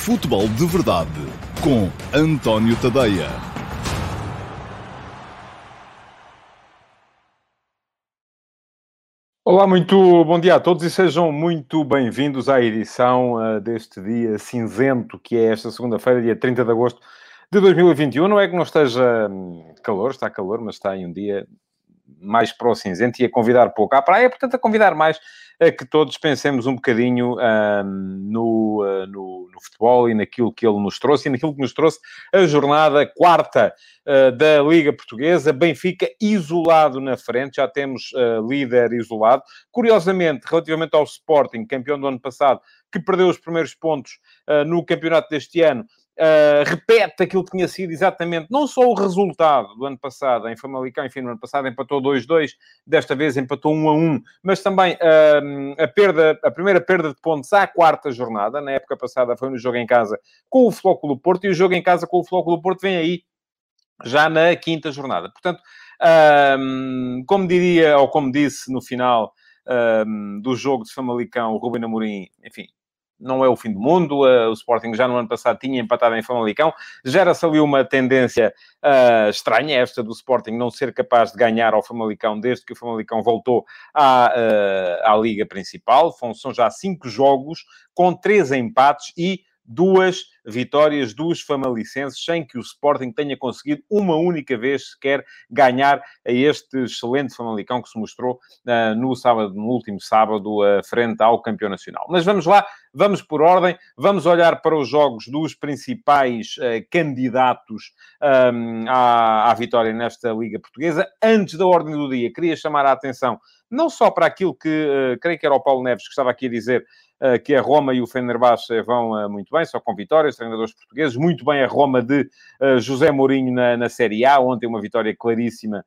Futebol de Verdade com António Tadeia. Olá, muito bom dia a todos e sejam muito bem-vindos à edição uh, deste dia cinzento, que é esta segunda-feira, dia 30 de agosto de 2021. Não é que não esteja hum, calor, está calor, mas está em um dia mais para o cinzento e a convidar pouco à praia, portanto, a convidar mais a que todos pensemos um bocadinho um, no, uh, no, no, futebol e naquilo que ele nos trouxe e naquilo que nos trouxe a jornada quarta uh, da Liga Portuguesa. Benfica isolado na frente, já temos uh, líder isolado. Curiosamente, relativamente ao Sporting, campeão do ano passado, que perdeu os primeiros pontos no campeonato deste ano, Uh, repete aquilo que tinha sido exatamente, não só o resultado do ano passado em Famalicão, enfim, no ano passado empatou 2-2, desta vez empatou 1-1, mas também uh, a perda, a primeira perda de pontos à quarta jornada, na época passada foi no jogo em casa com o Flóculo Porto, e o jogo em casa com o Flóculo Porto vem aí já na quinta jornada. Portanto, uh, como diria, ou como disse no final do jogo de Famalicão, o Ruben Amorim, enfim, não é o fim do mundo. Uh, o Sporting já no ano passado tinha empatado em Famalicão. Gera-se ali uma tendência uh, estranha, esta do Sporting não ser capaz de ganhar ao Famalicão desde que o Famalicão voltou à, uh, à Liga Principal. São já cinco jogos com três empates e duas vitórias dos famalicenses, sem que o Sporting tenha conseguido uma única vez sequer ganhar a este excelente Famalicão que se mostrou uh, no sábado, no último sábado, uh, frente ao campeão nacional. Mas vamos lá, vamos por ordem, vamos olhar para os jogos dos principais uh, candidatos um, à, à vitória nesta Liga Portuguesa. Antes da ordem do dia, queria chamar a atenção não só para aquilo que, creio que era o Paulo Neves que estava aqui a dizer, que a Roma e o Fenerbahçe vão eh, muito bem, só com vitórias, treinadores portugueses, muito bem a Roma de eh, José Mourinho na, na Série A, ontem uma vitória claríssima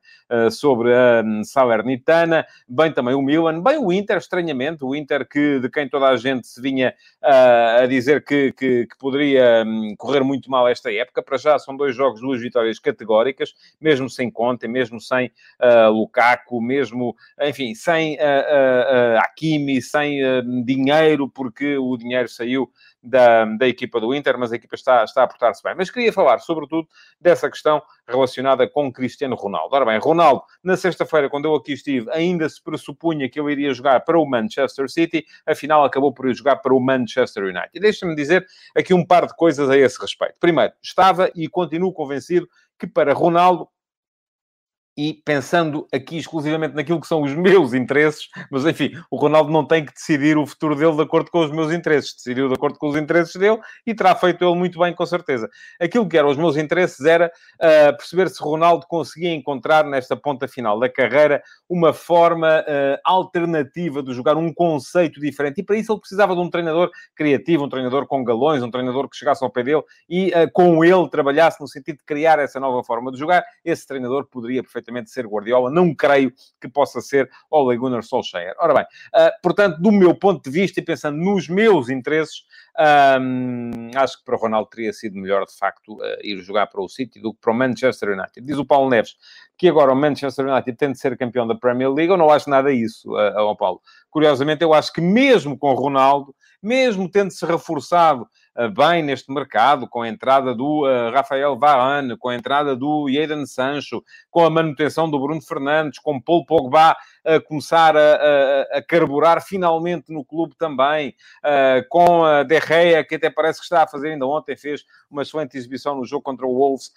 sobre a um, Salernitana, bem também o Milan, bem o Inter, estranhamente, o Inter que, de quem toda a gente se vinha a dizer que, que, que poderia um, correr muito mal esta época, para já são dois jogos, duas vitórias categóricas, mesmo sem Conte, mesmo sem uh, Lukaku, mesmo, enfim, sem uh, uh, Hakimi, sem dinheiro, porque o dinheiro saiu da, da equipa do Inter, mas a equipa está, está a portar-se bem. Mas queria falar, sobretudo, dessa questão relacionada com Cristiano Ronaldo. Ora bem, Ronaldo, na sexta-feira, quando eu aqui estive, ainda se pressupunha que ele iria jogar para o Manchester City, afinal acabou por ir jogar para o Manchester United. Deixa-me dizer aqui um par de coisas a esse respeito. Primeiro, estava e continuo convencido que para Ronaldo e pensando aqui exclusivamente naquilo que são os meus interesses, mas enfim, o Ronaldo não tem que decidir o futuro dele de acordo com os meus interesses, decidiu de acordo com os interesses dele e terá feito ele muito bem, com certeza. Aquilo que eram os meus interesses era uh, perceber se Ronaldo conseguia encontrar nesta ponta final da carreira uma forma uh, alternativa de jogar, um conceito diferente, e para isso ele precisava de um treinador criativo, um treinador com galões, um treinador que chegasse ao pé dele e uh, com ele trabalhasse no sentido de criar essa nova forma de jogar. Esse treinador poderia perfeitamente perfeitamente ser Guardiola, não creio que possa ser Ole Gunnar Solskjaer. Ora bem, uh, portanto, do meu ponto de vista e pensando nos meus interesses, um, acho que para o Ronaldo teria sido melhor, de facto, uh, ir jogar para o City do que para o Manchester United. Diz o Paulo Neves que agora o Manchester United tem de ser campeão da Premier League. Eu não acho nada isso, uh, ao Paulo. Curiosamente, eu acho que mesmo com Ronaldo, mesmo tendo-se reforçado uh, bem neste mercado, com a entrada do uh, Rafael Varane, com a entrada do Jadon Sancho, com a manutenção do Bruno Fernandes, com Paul Pogba a começar a, a, a carburar finalmente no clube também, uh, com a De Gea, que até parece que está a fazer, ainda ontem fez uma excelente exibição no jogo contra o Wolves.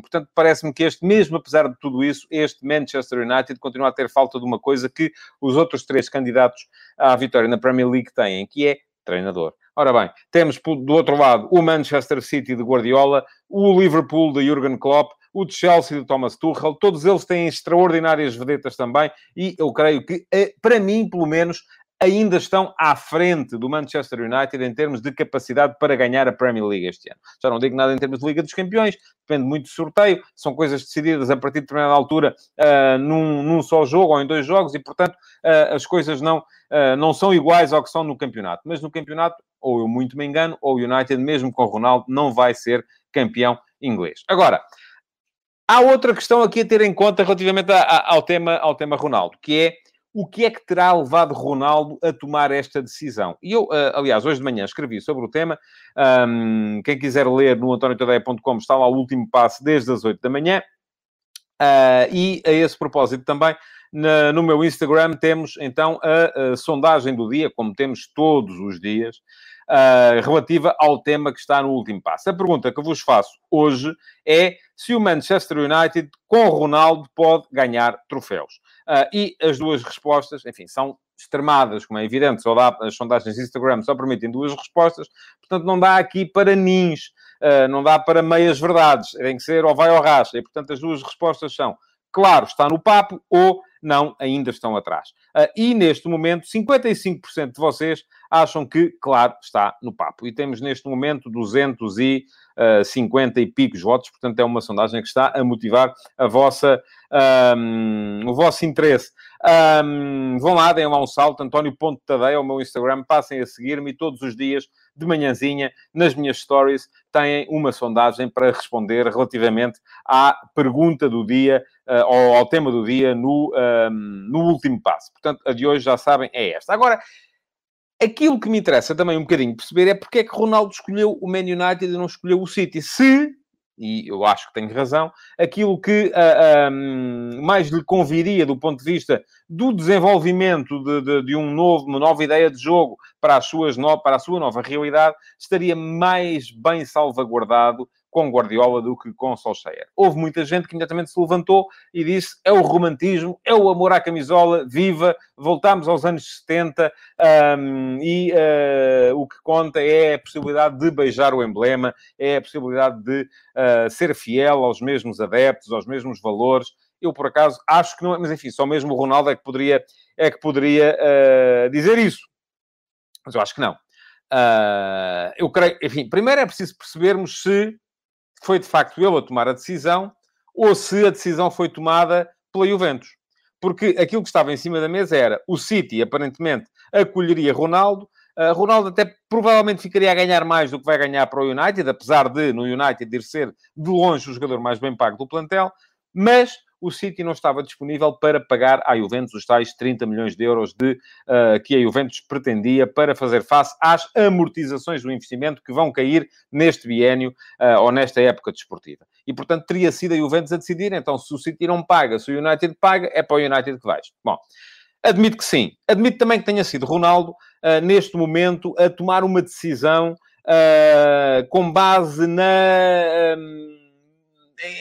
Portanto, parece-me que este, mesmo apesar de tudo isso, este Manchester United continua a ter falta de uma coisa que os outros três candidatos à vitória na Premier League têm, que é treinador. Ora bem, temos do outro lado o Manchester City de Guardiola, o Liverpool de Jurgen Klopp, o Chelsea de Thomas Tuchel, todos eles têm extraordinárias vedetas também, e eu creio que, eh, para mim, pelo menos, ainda estão à frente do Manchester United em termos de capacidade para ganhar a Premier League este ano. Já não digo nada em termos de Liga dos Campeões, depende muito do sorteio, são coisas decididas a partir de determinada altura uh, num, num, só jogo ou em dois jogos e, portanto, uh, as coisas não, uh, não são iguais ao que são no campeonato. Mas no campeonato, ou eu muito me engano, ou o United, mesmo com o Ronaldo, não vai ser campeão inglês. Agora, há outra questão aqui a ter em conta relativamente a, a, ao, tema, ao tema Ronaldo, que é o que é que terá levado Ronaldo a tomar esta decisão? E eu, aliás, hoje de manhã escrevi sobre o tema. Um, quem quiser ler no antoniotadeia.com está lá o último passo desde as 8 da manhã. Uh, e a esse propósito também, na, no meu Instagram temos então a, a, sondagem do dia, como temos todos os dias, uh, relativa ao tema que está no último passo. A pergunta que vos faço hoje é se o Manchester United, com Ronaldo, pode ganhar troféus. Uh, e as duas respostas, enfim, são extremadas, como é evidente, só dá, as sondagens Instagram só permitem duas respostas, portanto não dá aqui para nins, uh, não dá para meias verdades, tem que ser ou vai ou racha, e portanto as duas respostas são, claro, está no papo, ou não, ainda estão atrás. Uh, e neste momento, 55% de vocês acham que, claro, está no papo. E temos neste momento 250 e picos votos, portanto é uma sondagem que está a motivar a vossa, um, o vosso interesse. Um, vão lá, deem lá um salto, António Ponto ao meu Instagram, passem a seguir-me todos os dias, de manhãzinha, nas minhas stories, têm uma sondagem para responder relativamente à pergunta do dia, uh, ou ao tema do dia, no, um, no último passo. Portanto, a de hoje, já sabem, é esta. Agora, aquilo que me interessa também um bocadinho perceber é porque é que Ronaldo escolheu o Man United e não escolheu o City. Se e eu acho que tenho razão, aquilo que uh, mais lhe conviria do ponto de vista do desenvolvimento de, de, de um novo, uma nova ideia de jogo para, as suas no, para a sua nova realidade, estaria mais bem salvaguardado com Guardiola do que com Solskjaer. Houve muita gente que imediatamente se levantou e disse é o romantismo, é o amor à camisola, viva, voltamos aos anos 70 um, e uh, o que conta é a possibilidade de beijar o emblema, é a possibilidade de uh, ser fiel aos mesmos adeptos, aos mesmos valores. Eu, por acaso, acho que não é, mas enfim, só mesmo o Ronaldo é que poderia, é que poderia uh, dizer isso. Mas eu acho que não. Uh, eu creio, enfim, primeiro é preciso percebermos se foi de facto ele a tomar a decisão ou se a decisão foi tomada pela Juventus. Porque aquilo que estava em cima da mesa era o City, aparentemente, acolheria Ronaldo. Uh, Ronaldo até provavelmente ficaria a ganhar mais do que vai ganhar para o United, apesar de no United ir ser de longe o jogador mais bem pago do plantel. Mas o City não estava disponível para pagar à Juventus os tais 30 milhões de euros de, uh, que a Juventus pretendia para fazer face às amortizações do investimento que vão cair neste biénio uh, ou nesta época desportiva. E, portanto, teria sido a Juventus a decidir. Então, se o City não paga, se o United paga, é para o United que vais. Bom, admito que sim. Admito também que tenha sido Ronaldo, uh, neste momento, a tomar uma decisão com base na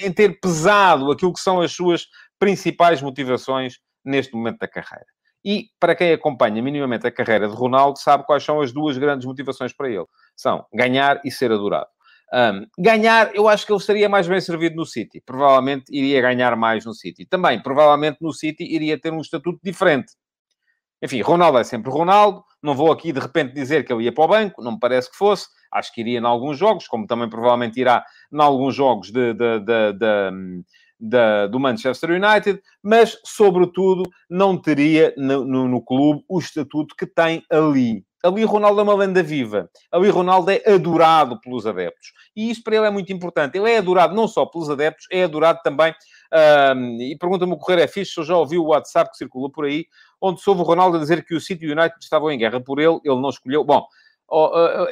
em ter pesado aquilo que são as suas principais motivações neste momento da carreira. E para quem acompanha minimamente a carreira de Ronaldo, sabe quais são as duas grandes motivações para ele: são ganhar e ser adorado. Um, ganhar, eu acho que ele estaria mais bem servido no City. Provavelmente iria ganhar mais no City. Também, provavelmente no City iria ter um estatuto diferente. Enfim, Ronaldo é sempre Ronaldo. Não vou aqui de repente dizer que ele ia para o banco, não me parece que fosse. Acho que iria em alguns jogos, como também provavelmente irá em alguns jogos de, de, de, de do Manchester United, mas, sobretudo, não teria no, no, no, clube o estatuto que tem ali. Ali Ronaldo é uma lenda viva. Ali Ronaldo é adorado pelos adeptos. E isso para ele é muito importante. Ele é adorado não só pelos adeptos, é adorado também... Um, e pergunta-me o correr é fixe, se eu já ouvi o WhatsApp que circulou por aí, onde soube o Ronaldo a dizer que o City United estavam em guerra por ele, ele não escolheu. Bom,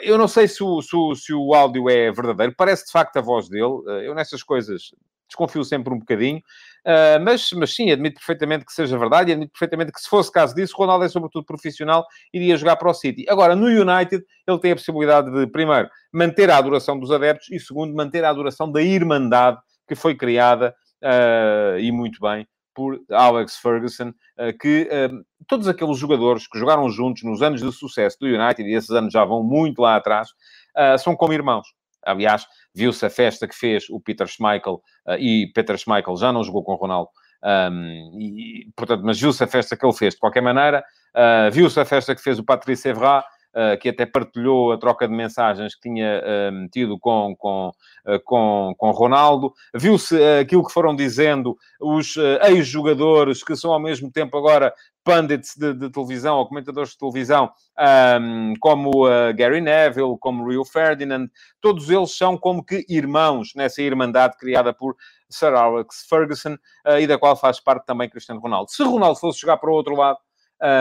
eu não sei se o, se, se o áudio é verdadeiro, parece de facto a voz dele. Eh, eu nessas coisas desconfio sempre um bocadinho, uh, mas, mas sim, admito perfeitamente que seja verdade e admito perfeitamente que se fosse caso disso, Ronaldo é sobretudo profissional, iria jogar para o City. Agora, no United, ele tem a possibilidade de, primeiro, manter a adoração dos adeptos e, segundo, manter a adoração da irmandade que foi criada, uh, e muito bem, por Alex Ferguson, eh, que todos aqueles jogadores que jogaram juntos nos anos de sucesso do United, e esses anos já vão muito lá atrás, são como irmãos. Aliás, viu-se a festa que fez o Peter Schmeichel, e Peter Schmeichel já não jogou com o Ronaldo, um, e, portanto, mas viu-se a festa que ele fez. De qualquer maneira, uh, viu-se a festa que fez o Patrice Evra, que até partilhou a troca de mensagens que tinha uh, tido com, com, uh, com, com Ronaldo. Viu-se aquilo que foram dizendo os ex-jogadores, que são ao mesmo tempo agora pundits de, de televisão ou comentadores de televisão, um, como Gary Neville, como Rio Ferdinand, todos eles são como que irmãos nessa irmandade criada por Sir Alex Ferguson e da qual faz parte também Cristiano Ronaldo. Se Ronaldo fosse jogar para o outro lado,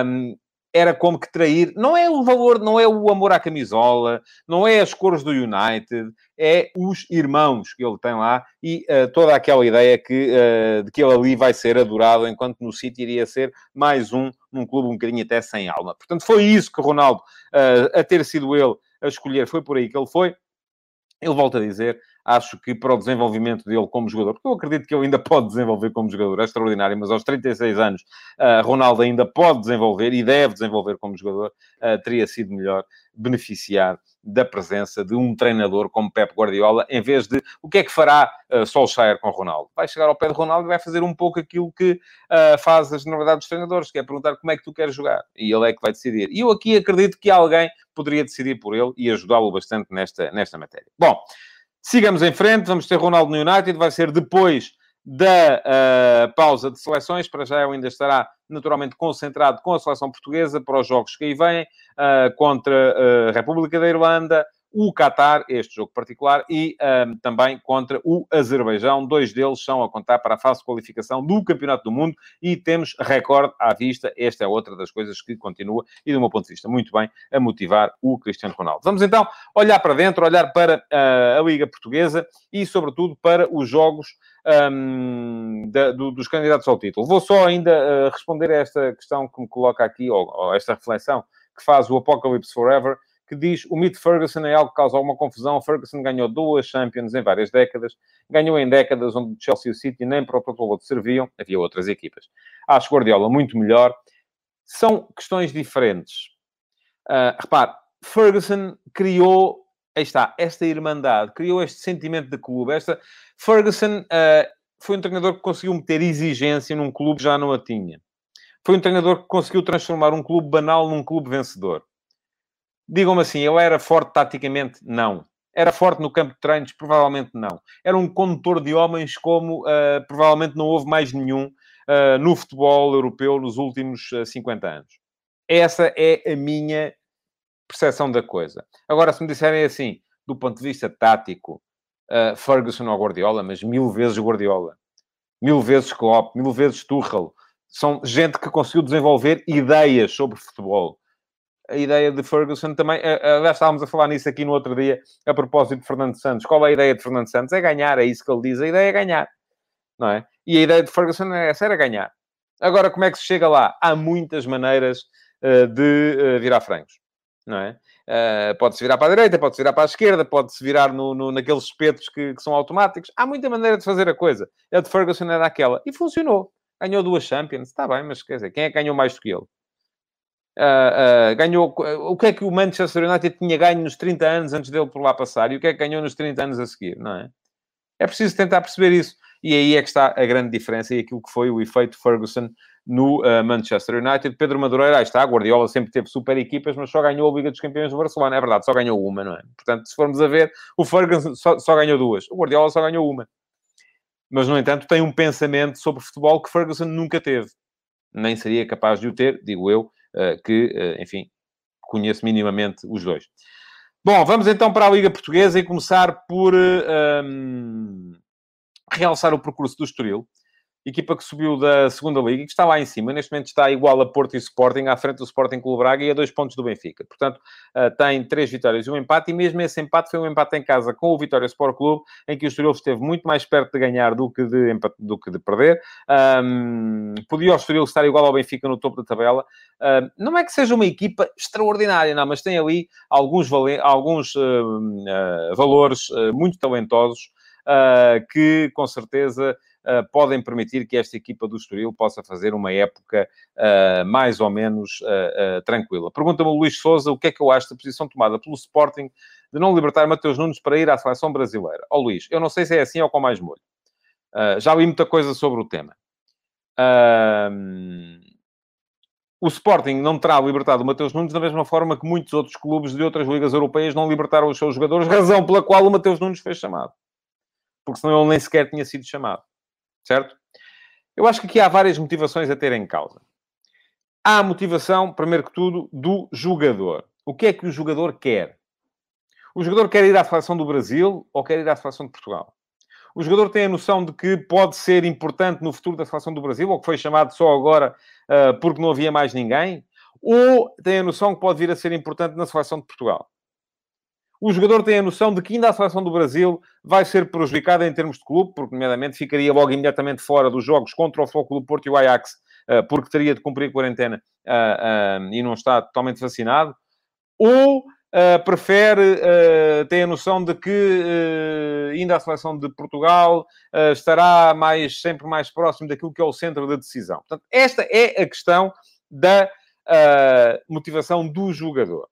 um, era como que trair. Não é o valor, não é o amor à camisola, não é as cores do United, é os irmãos que ele tem lá e uh, toda aquela ideia que, uh, de que ele ali vai ser adorado, enquanto no City iria ser mais um, num clube um bocadinho até sem alma. Portanto, foi isso que Ronaldo, uh, a ter sido ele a escolher, foi por aí que ele foi. Ele volta a dizer, acho que para o desenvolvimento dele como jogador, porque eu acredito que ele ainda pode desenvolver como jogador, é extraordinário, mas aos 36 anos, uh, Ronaldo ainda pode desenvolver e deve desenvolver como jogador, uh, teria sido melhor beneficiar da presença de um treinador como Pep Guardiola, em vez de o que é que fará uh, Solskjaer com Ronaldo? Vai chegar ao pé de Ronaldo e vai fazer um pouco aquilo que uh, faz as novidades dos treinadores, que é perguntar como é que tu queres jogar. E ele é que vai decidir. E eu aqui acredito que alguém poderia decidir por ele e ajudá-lo bastante nesta, nesta matéria. Bom, Sigamos em frente, vamos ter Ronaldo no United, vai ser depois da uh, pausa de seleções. Para já ele ainda estará naturalmente concentrado com a seleção portuguesa para os jogos que aí vêm, uh, contra a República da Irlanda, o Qatar, este jogo particular, e um, também contra o Azerbaijão. Dois deles são a contar para a fase de qualificação do Campeonato do Mundo e temos recorde à vista. Esta é outra das coisas que continua e, do meu ponto de vista, muito bem a motivar o Cristiano Ronaldo. Vamos então olhar para dentro, olhar para uh, a Liga Portuguesa e, sobretudo, para os jogos um, da, do, dos candidatos ao título. Vou só ainda uh, responder a esta questão que me coloca aqui, ou, ou esta reflexão que faz o Apocalypse Forever que diz o mito Ferguson é algo que causa alguma confusão. Ferguson ganhou duas Champions em várias décadas, ganhou em décadas onde Chelsea e o City nem para o total serviam, havia outras equipas. Acho Guardiola muito melhor. São questões diferentes. Uh, repare, Ferguson criou, aí está, esta irmandade, criou este sentimento de clube. Esta, Ferguson uh, foi um treinador que conseguiu meter exigência num clube que já não a tinha. Foi um treinador que conseguiu transformar um clube banal num clube vencedor. Digam-me assim, eu era forte taticamente? Não. Era forte no campo de treinos? Provavelmente não. Era um condutor de homens como uh, provavelmente não houve mais nenhum uh, no futebol europeu nos últimos uh, eh, 50 anos. Essa é a minha percepção da coisa. Agora, se me disserem assim, do ponto de vista tático, uh, Ferguson ou Guardiola, mas mil vezes Guardiola, mil vezes Klopp, mil vezes Tuchel, são gente que conseguiu desenvolver ideias sobre futebol a ideia de Ferguson também. Aliás, estávamos a falar nisso aqui no outro dia, a propósito de Fernando Santos. Qual é a ideia de Fernando Santos? É ganhar, é isso que ele diz. A ideia é ganhar, não é? E a ideia de Ferguson é essa, era ganhar. Agora, como é que se chega lá? Há muitas maneiras uh, de uh, virar frangos, não é? Uh, pode-se virar para a direita, pode-se virar para a esquerda, pode-se virar no, no, naqueles espetos que, que, são automáticos. Há muita maneira de fazer a coisa. A de Ferguson era aquela. E funcionou. Ganhou duas Champions. Está bem, mas quer dizer, quem é que ganhou mais do que ele? Uh, uh, ganhou. O que é que o Manchester United tinha ganho nos 30 anos antes dele por lá passar e o que é que ganhou nos 30 anos a seguir, não é? É preciso tentar perceber isso. E aí é que está a grande diferença e aquilo que foi o efeito Ferguson no uh, Manchester United. Pedro Madureira, aí está, Guardiola sempre teve super equipas, mas só ganhou a Liga dos Campeões do Barcelona. É verdade, só ganhou uma, não é? Portanto, se formos a ver, o Ferguson só, só ganhou duas. O Guardiola só ganhou uma. Mas, no entanto, tem um pensamento sobre futebol que Ferguson nunca teve. Nem seria capaz de o ter, digo eu, que, eh, enfim, conheço minimamente os dois. Bom, vamos então para a Liga Portuguesa e começar por um, ehm, realçar o percurso do Estoril equipa que subiu da segunda liga e que está lá em cima. Neste momento está igual a Porto e Sporting, à frente do Sporting Clube Braga e a dois pontos do Benfica. Portanto, uh, tem três vitórias e um empate. E mesmo esse empate foi um empate em casa com o Vitória Sport Clube, em que o Estoril esteve muito mais perto de ganhar do que de, empate, do que de perder. Um, podia o Estoril estar igual ao Benfica no topo da tabela. Uh, não é que seja uma equipa extraordinária, não, mas tem ali alguns, alguns uh, valores muito talentosos que, com certeza uh, podem permitir que esta equipa do Estoril possa fazer uma época uh, mais ou menos uh, tranquila. Pergunta-me o Luís Souza o que é que eu acho da posição tomada pelo Sporting de não libertar Mateus Nunes para ir à seleção brasileira. Ó oh, Luís, eu não sei se é assim ou com mais molho. já li muita coisa sobre o tema. o Sporting não terá libertado o Mateus Nunes da mesma forma que muitos outros clubes de outras ligas europeias não libertaram os seus jogadores, razão pela qual o Mateus Nunes foi chamado. Porque senão ele nem sequer tinha sido chamado certo? Eu acho que aqui há várias motivações a ter em causa. Há a motivação, primeiro que tudo, do jogador. O que é que o jogador quer? O jogador quer ir à seleção do Brasil ou quer ir à seleção de Portugal? O jogador tem a noção de que pode ser importante no futuro da seleção do Brasil, ou que foi chamado só agora uh, porque não havia mais ninguém, ou tem a noção que pode vir a ser importante na seleção de Portugal. O jogador tem a noção de que ainda a seleção do Brasil vai ser prejudicada em termos de clube, porque, nomeadamente, ficaria logo imediatamente fora dos jogos contra o Futebol do Porto e o Ajax, uh, porque teria de cumprir quarentena uh, e não está totalmente vacinado. Ou prefere, tem a noção de que ainda a seleção de Portugal estará mais, sempre mais próximo daquilo que é o centro da decisão. Portanto, esta é a questão da motivação do jogador.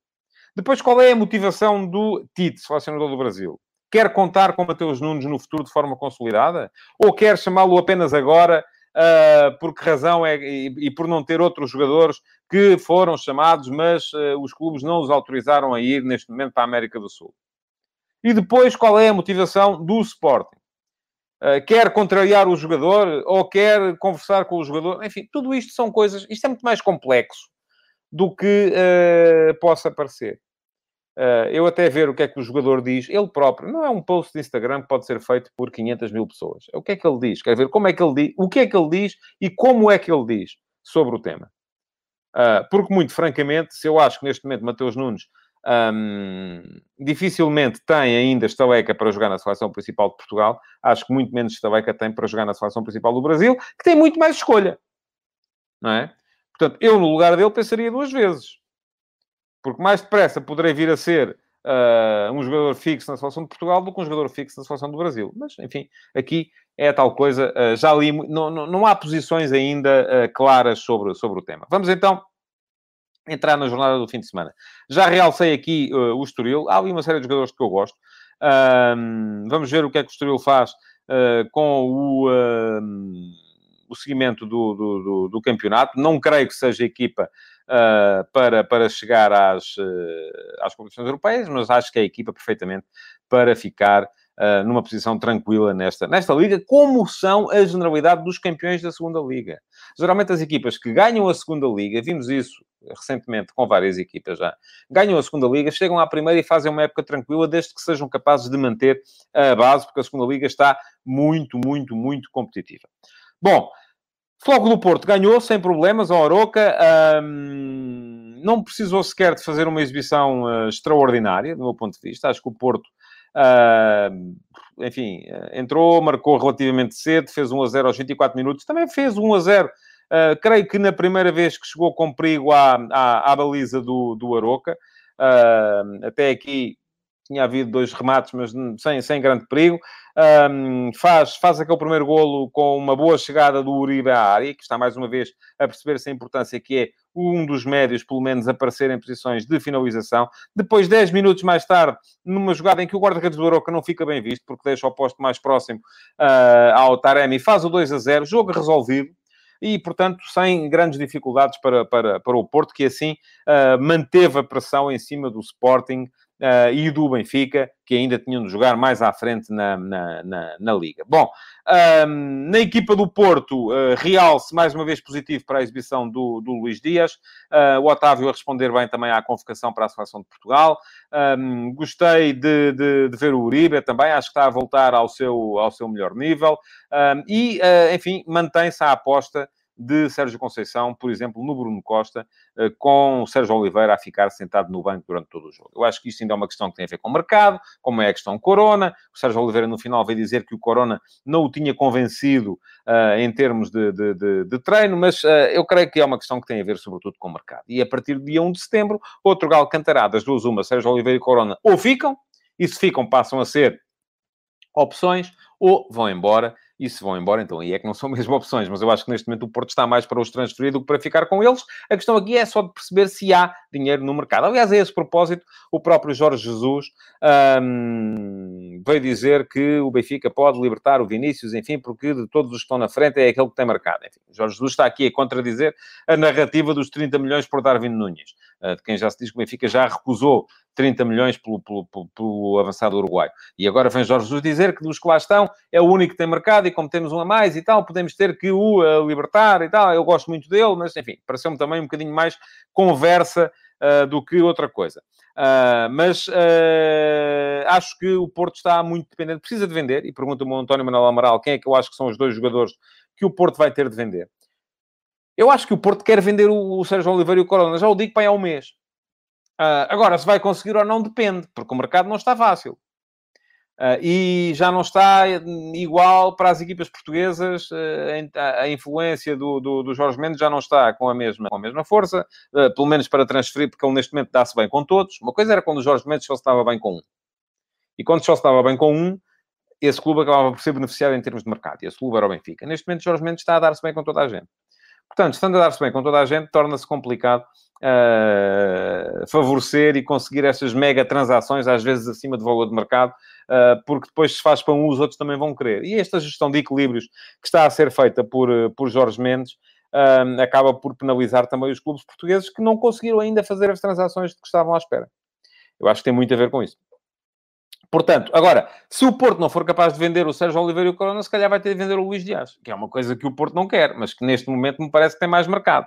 Depois, qual é a motivação do Tite, selecionador do Brasil? Quer contar com Mateus Nunes no futuro de forma consolidada? Ou quer chamá-lo apenas agora uh, por que razão é, e, e, por não ter outros jogadores que foram chamados, mas uh, os clubes não os autorizaram a ir neste momento para a América do Sul. E depois, qual é a motivação do Sporting? Uh, quer contrariar o jogador ou quer conversar com o jogador? Enfim, tudo isto são coisas... Isto é muito mais complexo do que possa parecer. Uh, eu até ver o que é que o jogador diz, ele próprio, não é um post de Instagram que pode ser feito por 500 mil pessoas. É o que é que ele diz, quer ver como é que ele diz, o que é que ele diz e como é que ele diz sobre o tema. Uh, porque, muito francamente, se eu acho que neste momento Mateus Nunes um, dificilmente tem ainda estaleca para jogar na seleção principal de Portugal, acho que muito menos estaleca tem para jogar na seleção principal do Brasil, que tem muito mais escolha. Não é? Portanto, eu no lugar dele pensaria duas vezes porque mais depressa poderei vir a ser uh, um jogador fixo na seleção de Portugal do que um jogador fixo na seleção do Brasil. Mas, enfim, aqui é tal coisa. Uh, já li, não, não, não, há posições ainda uh, claras sobre, sobre o tema. Vamos então entrar na jornada do fim de semana. Já realcei aqui o Estoril. Há ali uma série de jogadores que eu gosto. vamos ver o que é que o Estoril faz com o o seguimento do, do, do, do, campeonato. Não creio que seja equipa uh, para, para chegar às, uh, às competições europeias, mas acho que é a equipa perfeitamente para ficar uh, numa posição tranquila nesta, nesta liga, como são a generalidade dos campeões da segunda liga. Geralmente as equipas que ganham a segunda liga, vimos isso recentemente com várias equipas já, ganham a segunda liga, chegam à primeira e fazem uma época tranquila, desde que sejam capazes de manter a base, porque a segunda liga está muito, muito, muito competitiva. Bom, Floco do Porto ganhou sem problemas a Oroca. Um, não precisou sequer de fazer uma exibição uh, extraordinária, do meu ponto de vista. Acho que o Porto, uh, enfim, uh, entrou, marcou relativamente cedo, fez 1 a 0 aos 24 minutos. Também fez 1 a 0. Uh, creio que na primeira vez que chegou com perigo à, à, à baliza do, do Aroca. até aqui tinha havido dois remates, mas sem, sem grande perigo. Um, faz, faz aquele primeiro golo com uma boa chegada do Uribe à área, que está mais uma vez a perceber-se a importância que é um dos médios, pelo menos, aparecer em posições de finalização. Depois, 10 minutos mais tarde, numa jogada em que o guarda-redes do Aroca não fica bem visto, porque deixa o posto mais próximo uh, ao Taremi, faz o 2 a 0, jogo resolvido e, portanto, sem grandes dificuldades para, para, para o Porto, que assim uh, manteve a pressão em cima do Sporting uh, e do Benfica, que ainda tinham de jogar mais à frente na, na, na, na Liga. Bom, um, na equipa do Porto, uh, realce mais uma vez positivo para a exibição do, do Luís Dias, uh, o Otávio a responder bem também à convocação para a Seleção de Portugal. Um, gostei de, de, de, ver o Uribe também, acho que está a voltar ao seu, ao seu melhor nível. Um, e, uh, enfim, mantém-se a aposta de Sérgio Conceição, por exemplo, no Bruno Costa, eh, com o Sérgio Oliveira a ficar sentado no banco durante todo o jogo. Eu acho que isto ainda é uma questão que tem a ver com o mercado, como é a questão Corona. O Sérgio Oliveira, no final, veio dizer que o Corona não o tinha convencido uh, em termos de, de, de, de treino, mas uh, eu creio que é uma questão que tem a ver, sobretudo, com o mercado. E a partir do dia 1 de setembro, outro galo cantará das duas uma, Sérgio Oliveira e Corona, ou ficam, e se ficam, passam a ser opções, ou vão embora e se vão embora, então aí é que não são mesmo opções. Mas eu acho que neste momento o Porto está mais para os transferir do que para ficar com eles. A questão aqui é só de perceber se há dinheiro no mercado. Aliás, a esse propósito, o próprio Jorge Jesus hum, veio dizer que o Benfica pode libertar o Vinícius, enfim, porque de todos os que estão na frente é aquele que tem marcado. Enfim, Jorge Jesus está aqui a contradizer a narrativa dos 30 milhões por Darwin Nunes, uh, de quem já se diz que o Benfica já recusou 30 milhões pelo, pelo, pelo, pelo avançado uruguaio. E agora vem Jorge Jesus dizer que dos que lá estão é o único que tem mercado e como temos um a mais e tal, podemos ter que o uh, libertar e tal. Eu gosto muito dele, mas enfim, pareceu-me também um bocadinho mais conversa uh, do que outra coisa. Uh, mas acho que o Porto está muito dependente, precisa de vender, e pergunta-me o António Manuel Amaral quem é que eu acho que são os dois jogadores que o Porto vai ter de vender. Eu acho que o Porto quer vender o, o Sérgio Oliveira e o Corona, já o digo para há um mês. Uh, agora, se vai conseguir ou não, depende, porque o mercado não está fácil. Uh, e já não está igual para as equipas portuguesas, uh, a, influência do, do, do, Jorge Mendes já não está com a mesma, com a mesma força, uh, pelo menos para transferir, porque ele neste momento dá-se bem com todos. Uma coisa era quando o Jorge Mendes só se estava bem com um. E quando só se estava bem com um, esse clube acabava por ser beneficiado em termos de mercado. E esse clube era o Benfica. Neste momento, Jorge Mendes está a dar-se bem com toda a gente. Portanto, estando a dar-se bem com toda a gente, torna-se complicado uh, favorecer e conseguir estas mega transações, às vezes acima do valor de mercado, porque depois se faz para um, os outros também vão querer. E esta gestão de equilíbrios que está a ser feita por, eh, por Jorge Mendes uh, acaba por penalizar também os clubes portugueses que não conseguiram ainda fazer as transações que estavam à espera. Eu acho que tem muito a ver com isso. Portanto, agora, se o Porto não for capaz de vender o Sérgio Oliveira e o Corona, se calhar vai ter de vender o Luís Dias, que é uma coisa que o Porto não quer, mas que neste momento me parece que tem mais mercado.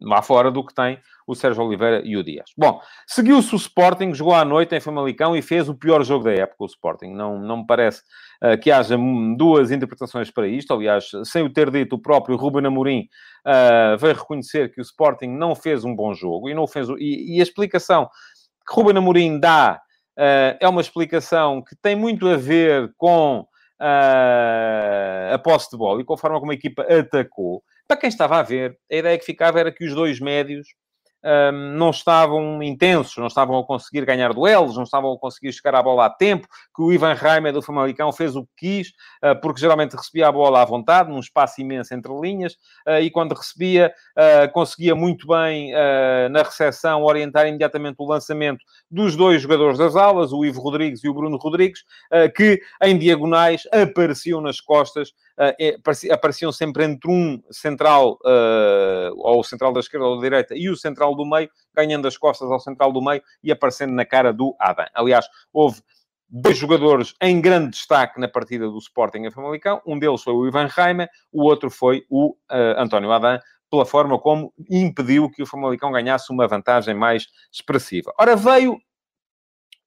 Lá fora do que tem o Sérgio Oliveira e o Dias. Bom, seguiu-se o Sporting, jogou à noite em Famalicão e fez o pior jogo da época, o Sporting. Não, não me parece uh, que haja duas interpretações para isto. Aliás, sem o ter dito, o próprio Ruben Amorim uh, veio reconhecer que o Sporting não fez um bom jogo e não fez... E, e a explicação que Ruben Amorim dá Uh, é uma explicação que tem muito a ver com a posse de bola e com a forma como a equipa atacou. Para quem estava a ver, a ideia que ficava era que os dois médios um, não estavam intensos, não estavam a conseguir ganhar duelos, não estavam a conseguir chegar à bola a tempo, que o Ivan Reimer do Famalicão fez o que quis, uh, porque geralmente recebia a bola à vontade, num espaço imenso entre linhas, uh, e quando recebia, uh, conseguia muito bem na recepção orientar imediatamente o lançamento dos dois jogadores das aulas, o Ivo Rodrigues e o Bruno Rodrigues, que em diagonais apareciam nas costas apareciam sempre entre um central, uh, ou o central da esquerda ou da direita, e o central do meio, ganhando as costas ao central do meio e aparecendo na cara do Adam. Aliás, houve dois jogadores em grande destaque na partida do Sporting em Famalicão. Um deles foi o Ivan Reimer, o outro foi o uh, António Adam, pela forma como impediu que o Famalicão ganhasse uma vantagem mais expressiva. Ora, veio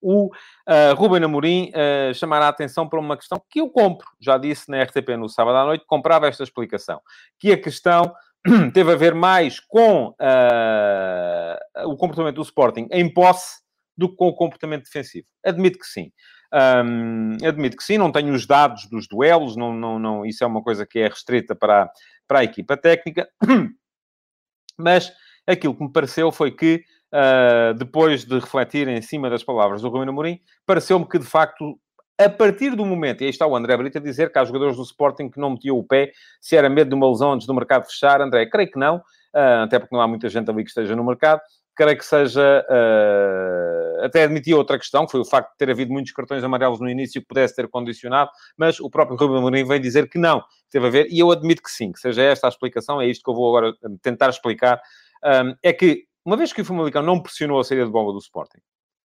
o uh, Ruben Amorim uh, chamar a atenção para uma questão que eu compro. Já disse na RTP no sábado à noite, comprava esta explicação. Que a questão teve a ver mais com uh, o comportamento do Sporting em posse do que com o comportamento defensivo. Admito que sim. Um, admito que sim, não tenho os dados dos duelos, não, não, não, isso é uma coisa que é restrita para, para a equipa técnica, mas aquilo que me pareceu foi que uh, depois de refletir em cima das palavras do Rui Amorim, pareceu-me que, de facto, a partir do momento, e aí está o André Brito a dizer que há jogadores do Sporting que não metiam o pé, se era medo de uma lesão antes do mercado fechar, André, creio que não, uh, até porque não há muita gente ali que esteja no mercado, creio que seja, uh, até admitia outra questão, que foi o facto de ter havido muitos cartões amarelos no início que pudesse ter condicionado, mas o próprio Rubem Amorim veio dizer que não, teve a ver, e eu admito que sim, que seja esta a explicação, é isto que eu vou agora tentar explicar, um, é que uma vez que o Famalicão não pressionou a saída de bola do Sporting,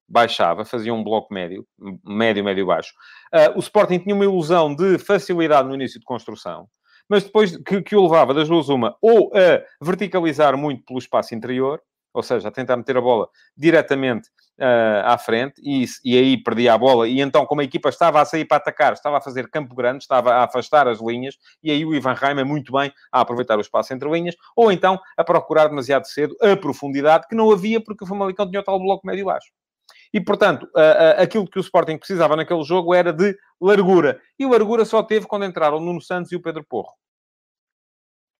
baixava, fazia um bloco médio, médio, médio, baixo. Uh, o Sporting tinha uma ilusão de facilidade no início de construção, mas depois que, que o levava das duas uma, ou a verticalizar muito pelo espaço interior, ou seja, a tentar meter a bola diretamente uh, à frente, e, e aí perdia a bola, e então, como a equipa estava a sair para atacar, estava a fazer campo grande, estava a afastar as linhas, e aí o Ivan Reimer muito bem a aproveitar o espaço entre linhas, ou então a procurar demasiado cedo a profundidade, que não havia porque o Famalicão tinha o tal bloco médio baixo. E, portanto, uh, uh, aquilo que o Sporting precisava naquele jogo era de largura. E largura só teve quando entraram o Nuno Santos e o Pedro Porro.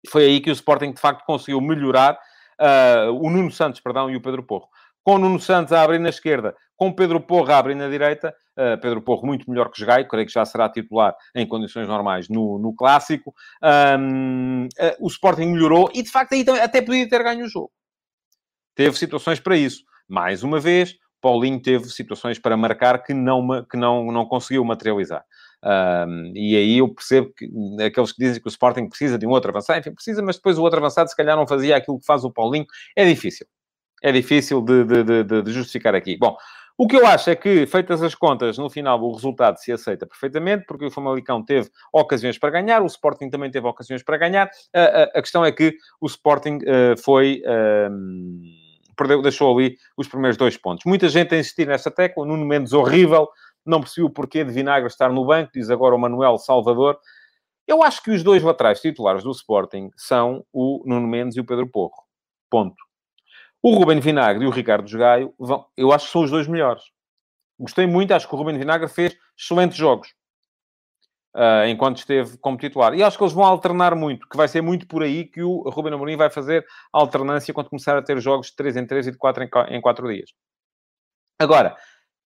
Foi aí que o Sporting, de facto, conseguiu melhorar uh, o Nuno Santos, perdão, e o Pedro Porro. Com o Nuno Santos a abrir na esquerda, com Pedro Porro a abrir na direita, uh, Pedro Porro muito melhor que Gaio, creio que já será titular em condições normais no, no Clássico. Um, uh, o Sporting melhorou e, de facto, aí até podia ter ganho o jogo. Teve situações para isso. Mais uma vez, Paulinho teve situações para marcar que não, que não, não conseguiu materializar. Um, e aí eu percebo que aqueles que dizem que o Sporting precisa de um outro avançado, enfim, precisa, mas depois o outro avançado se calhar não fazia aquilo que faz o Paulinho. É difícil. É difícil de, de, de, de justificar aqui. Bom, o que eu acho é que, feitas as contas, no final o resultado se aceita perfeitamente, porque o Famalicão teve ocasiões para ganhar, o Sporting também teve ocasiões para ganhar. A, a, a questão é que o Sporting uh, foi... Uh, perdeu, deixou ali os primeiros dois pontos. Muita gente a insistir nessa tecla, Nuno Mendes horrível, não percebeu o porquê de Vinagre estar no banco, diz agora o Manuel Salvador. Eu acho que os dois laterais titulares do Sporting são o Nuno Mendes e o Pedro Porro. Ponto. O Ruben Vinagre e o Ricardo Jogaio, vão, eu acho que são os dois melhores. Gostei muito, acho que o Ruben Vinagre fez excelentes jogos. Uh, enquanto esteve como titular. E acho que eles vão alternar muito, que vai ser muito por aí que o Ruben Amorim vai fazer alternância quando começar a ter jogos de 3 em 3 e de 4 em 4 dias. Agora,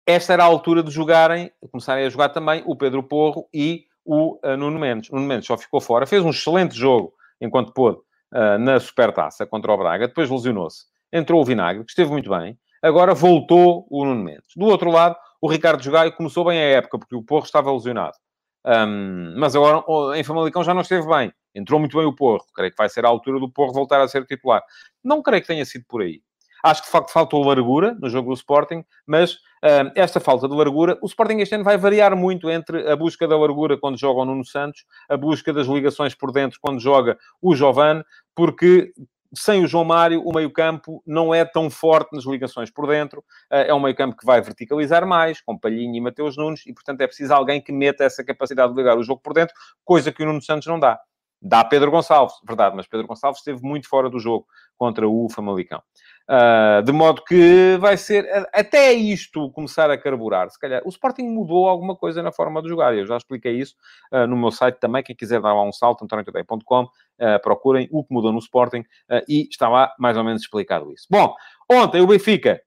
esta era a altura de jogarem, começarem a jogar também o Pedro Porro e o uh, Nuno Mendes. Nuno Mendes só ficou fora, fez um excelente jogo enquanto pôde uh, na Supertaça contra o Braga, depois lesionou-se. Entrou o Vinagre, que esteve muito bem. Agora voltou o Nuno Mendes. Do outro lado, o Ricardo Jogaio começou bem a época, porque o Porro estava lesionado. Um, mas agora em Famalicão já não esteve bem. Entrou muito bem o Porro. Creio que vai ser a altura do Porro voltar a ser titular. Não creio que tenha sido por aí. Acho que de facto faltou largura no jogo do Sporting, mas uh, esta falta de largura, o Sporting este ano vai variar muito entre a busca da largura quando joga o Nuno Santos, a busca das ligações por dentro quando joga o Giovane, porque sem o João Mário, o meio-campo não é tão forte nas ligações por dentro. Eh, é um meio-campo que vai verticalizar mais, com Palhinha e Mateus Nunes, e portanto é preciso alguém que meta essa capacidade de ligar o jogo por dentro, coisa que o Nuno Santos não dá. Dá Pedro Gonçalves, verdade, mas Pedro Gonçalves esteve muito fora do jogo contra o Famalicão. Uh, de modo que vai ser, até isto começar a carburar, se calhar. O Sporting mudou alguma coisa na forma de jogar, eu já expliquei isso uh, no meu site também. Quem quiser dar lá um salto, antoniotoday.com, uh, ah, procurem o que mudou no Sporting e está lá mais ou menos explicado isso. Bom, ontem o Benfica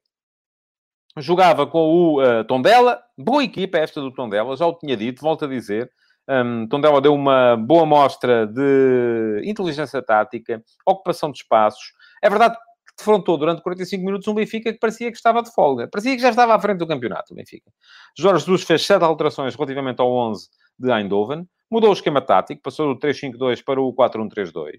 jogava com o Tondela, boa equipa esta do Tondela, já o tinha dito, volto a dizer. Um, Tondela deu uma boa mostra de inteligência tática, ocupação de espaços. É verdade defrontou durante 45 minutos um Benfica que parecia que estava de folga. Parecia que já estava à frente do campeonato, o Benfica. Jorge Jesus fez sete alterações relativamente ao 11 de Eindhoven. Mudou o esquema tático, passou do 3-5-2 para o 4-1-3-2.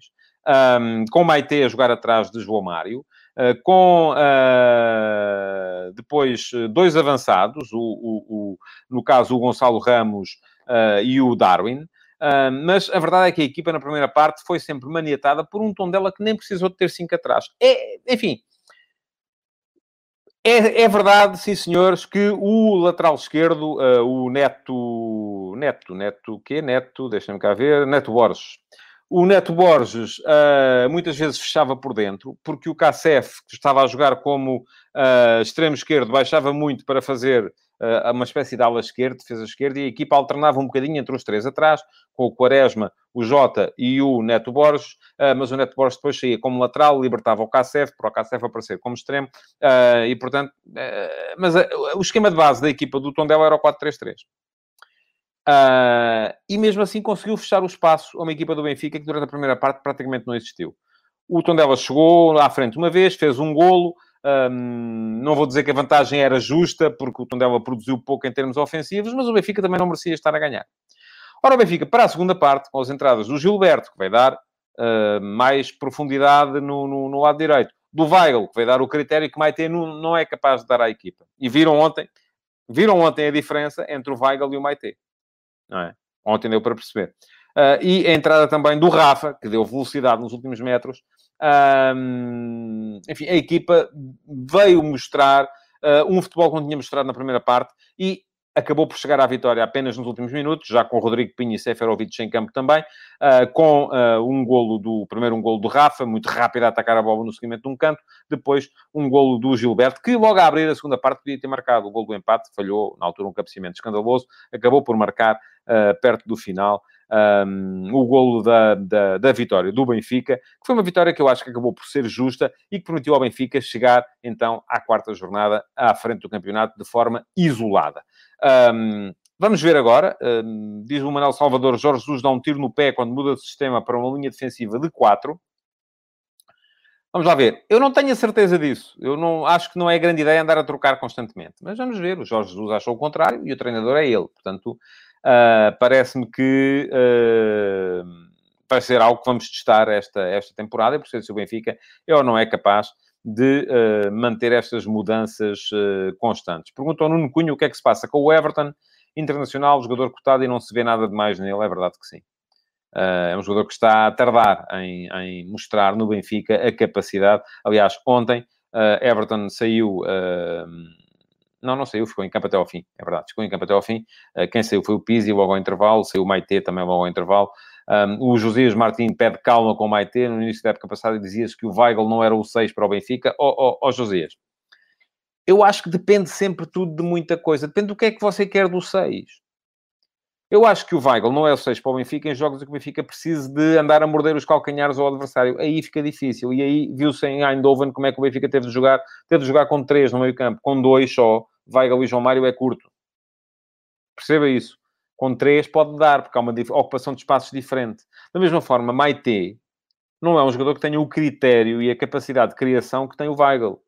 Um, com Maite a jogar atrás de João Mário. Uh, com uh, depois dois avançados, o, o, o, no caso o Gonçalo Ramos uh, e o Darwin. Uh, mas a verdade é que a equipa na primeira parte foi sempre maniatada por um tom dela que nem precisou de ter cinco atrás. É, enfim, é, é, verdade, sim senhores, que o lateral esquerdo, uh, o Neto... Neto, Neto, o quê? Neto, deixa-me cá ver, Neto Borges. O Neto Borges uh, muitas vezes fechava por dentro, porque o Kassef, que estava a jogar como uh, extremo esquerdo, baixava muito para fazer uh, uma espécie de ala esquerda, defesa esquerda, e a equipa alternava um bocadinho entre os três atrás, com o Quaresma, o Jota e o Neto Borges, uh, mas o Neto Borges depois saía como lateral, libertava o Kassef, para o Kassef aparecer como extremo, uh, e portanto, mas o esquema de base da equipa do Tondela era o 4-3-3. Uh, e mesmo assim conseguiu fechar o espaço a uma equipa do Benfica que durante a primeira parte praticamente não existiu. O Tondela chegou à frente uma vez, fez um golo, um, não vou dizer que a vantagem era justa, porque o Tondela produziu pouco em termos ofensivos, mas o Benfica também não merecia estar a ganhar. Ora, o Benfica, para a segunda parte, com as entradas do Gilberto, que vai dar uh, mais profundidade no, no, no, lado direito, do Weigl, que vai dar o critério que Maite não, não é capaz de dar à equipa. E viram ontem, viram ontem a diferença entre o Weigl e o Maite. Não é? Ontem deu para perceber. Uh, e a entrada também do Rafa, que deu velocidade nos últimos metros, um, enfim, a equipa veio mostrar uh, um futebol que não tinha mostrado na primeira parte e acabou por chegar à vitória apenas nos últimos minutos, já com Rodrigo Pinho e Seferovic em campo também, uh, com uh, um golo do, primeiro um golo do Rafa, muito rápido a atacar a bola no seguimento de um canto, depois um golo do Gilberto, que logo a abrir a segunda parte podia ter marcado. O golo do empate, falhou na altura um cabeceamento escandaloso, acabou por marcar uh, perto do final um, o golo da, da, da, vitória do Benfica, que foi uma vitória que eu acho que acabou por ser justa e que permitiu ao Benfica chegar, então, à quarta jornada à frente do campeonato de forma isolada. Um, vamos ver agora, diz o Manuel Salvador, Jorge Jesus dá um tiro no pé quando muda de sistema para uma linha defensiva de 4. Vamos lá ver. Eu não tenho a certeza disso. Eu não acho que não é grande ideia andar a trocar constantemente. Mas vamos ver. O Jorge Jesus achou o contrário e o treinador é ele. Portanto, uh, parece-me que uh, vai ser algo que vamos testar esta, esta temporada, porque se o Benfica é ou não é capaz de uh, manter estas mudanças constantes. Perguntou Nuno Cunha o que é que se passa com o Everton, internacional, jogador cotado e não se vê nada de mais nele, é verdade que sim. Uh, é um jogador que está a tardar em, em, mostrar no Benfica a capacidade. Aliás, ontem Everton saiu... Não, não saiu, ficou em campo até ao fim, é verdade, ficou em campo até ao fim. quem saiu foi o Pizzi logo ao intervalo, saiu o Maite também logo ao intervalo. Um, o Josias Martins pede calma com o Maite. No início da época passada dizia-se que o Weigl não era o 6 para o Benfica. Ó oh, oh, oh, Josias, eu acho que depende sempre tudo de muita coisa. Depende do que é que você quer do 6. Eu acho que o Weigl não é o 6 para o Benfica em jogos em que o Benfica precisa de andar a morder os calcanhares ao adversário. Aí fica difícil. E aí viu-se em Eindhoven como é que o Benfica teve de jogar. Teve de jogar com 3 no meio campo. Com 2 só. Weigl e João Mário é curto. Perceba isso. Com 3 pode dar, porque há uma ocupação de espaços diferente. Da mesma forma, Maite não é um jogador que tenha o critério e a capacidade de criação que tem o Weigl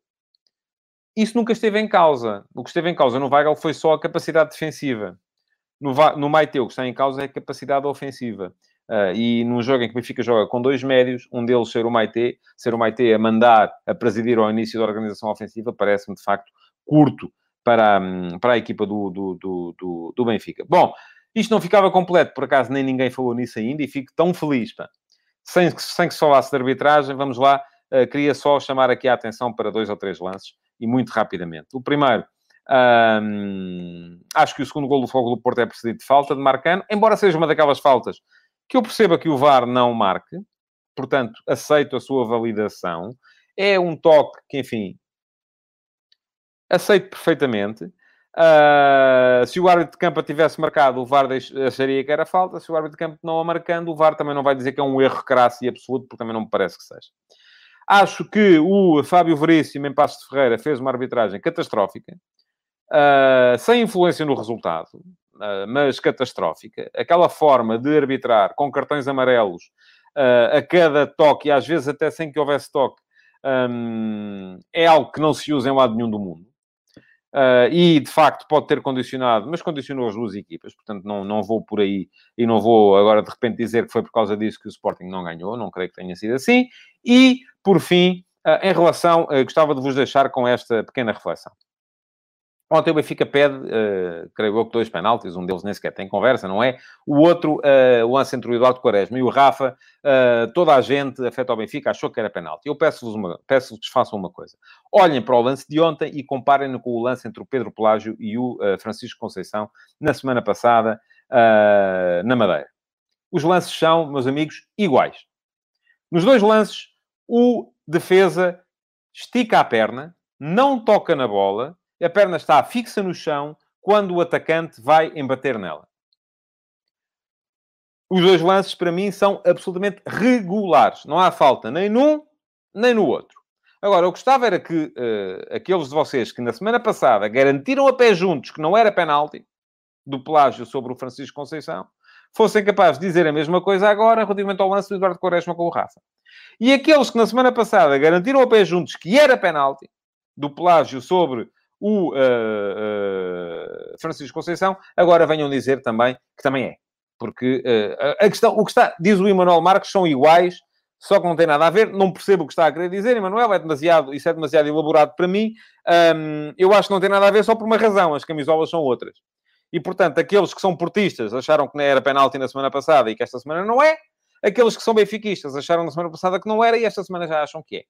isso nunca esteve em causa. O que esteve em causa no Weigl foi só a capacidade defensiva. No, no Maiteu, o que está em causa é a capacidade ofensiva. Uh, e num jogo em que o Benfica joga com dois médios, um deles ser o Maite, ser o Maite a mandar, a presidir ao início da organização ofensiva, parece-me de facto curto para, um, para a equipa do, do, do, do, Benfica. Bom, isto não ficava completo, por acaso nem ninguém falou nisso ainda, e fico tão feliz, pá. Sem, sem que se falasse de arbitragem, vamos lá, uh, queria só chamar aqui a atenção para dois ou três lances e muito rapidamente. O primeiro, hum, acho que o segundo gol do Fogo do Porto é precedido de falta de Marcano, embora seja uma daquelas faltas que eu perceba que o VAR não marque, portanto, aceito a sua validação. É um toque que, enfim, aceito perfeitamente. Uh, se o árbitro de campo tivesse marcado, o VAR acharia que era falta. Se o árbitro de campo não a marcando, o VAR também não vai dizer que é um erro crasso e absoluto, porque também não me parece que seja. Acho que o Fábio Veríssimo, em Passos de Ferreira, fez uma arbitragem catastrófica, uh, sem influência no resultado, uh, mas catastrófica. Aquela forma de arbitrar com cartões amarelos a cada toque, e às vezes até sem que houvesse toque, um, é algo que não se usa em lado nenhum do mundo. Uh, e de facto pode ter condicionado, mas condicionou as duas equipas, portanto não, não vou por aí e não vou agora de repente dizer que foi por causa disso que o Sporting não ganhou, não creio que tenha sido assim. E por fim, uh, em relação, uh, gostava de vos deixar com esta pequena reflexão. Ontem o Benfica pede, uh, creio eu, que dois penaltis, um deles nem sequer tem conversa, não é? O outro, uh, o lance entre o Eduardo Quaresma e o Rafa, uh, toda a gente, afeta ao Benfica, achou que era penalti. Eu peço-vos peço que façam uma coisa. Olhem para o lance de ontem e comparem-no com o lance entre o Pedro Pelágio e o Francisco Conceição, na semana passada, na Madeira. Os lances são, meus amigos, iguais. Nos dois lances, o defesa estica a perna, não toca na bola, a perna está fixa no chão quando o atacante vai embater nela. Os dois lances, para mim, são absolutamente regulares. Não há falta nem num, nem no outro. Agora, eu gostava era que uh, aqueles de vocês que na semana passada garantiram a pé juntos que não era penalti do Pelágio sobre o Francisco Conceição, fossem capazes de dizer a mesma coisa agora relativamente ao lance do Eduardo Quaresma com o Rafa. E aqueles que na semana passada garantiram a pé juntos que era penalti do Pelágio sobre o uh, Francisco Conceição, agora venham dizer também que também é. Porque uh, a questão, o que está, diz o Emanuel Marques, são iguais, só que não tem nada a ver. Não percebo o que está a querer dizer, Emanuel, é demasiado, isso é demasiado elaborado para mim. Um, eu acho que não tem nada a ver só por uma razão, as camisolas são outras. E, portanto, aqueles que são portistas acharam que não era penalti na semana passada e que esta semana não é. Aqueles que são benfiquistas acharam na semana passada que não era e esta semana já acham que é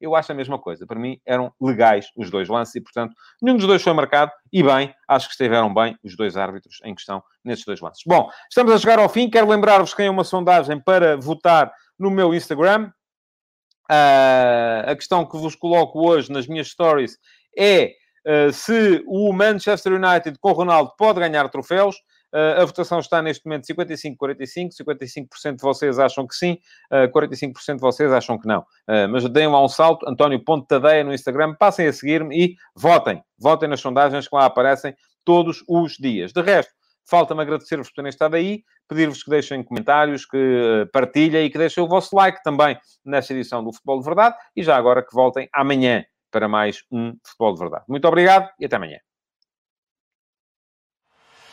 eu acho a mesma coisa. Para mim, eram legais os dois lances e, portanto, nenhum dos dois foi marcado. E bem, acho que estiveram bem os dois árbitros em questão nesses dois lances. Bom, estamos a chegar ao fim. Quero lembrar-vos que tem uma sondagem para votar no meu Instagram. Uh, a questão que vos coloco hoje nas minhas stories é uh, se o Manchester United com Ronaldo pode ganhar troféus. Uh, a votação está neste momento 55-45, 55% de vocês acham que sim, uh, 45% de vocês acham que não. Uh, mas deem lá um salto, António Tadeia no Instagram, passem a seguir-me e votem. Votem nas sondagens que lá aparecem todos os dias. De resto, falta-me agradecer-vos por terem estado aí, pedir-vos que deixem comentários, que partilhem e que deixem o vosso like também nesta edição do Futebol de Verdade e já agora que voltem amanhã para mais um Futebol de Verdade. Muito obrigado e até amanhã.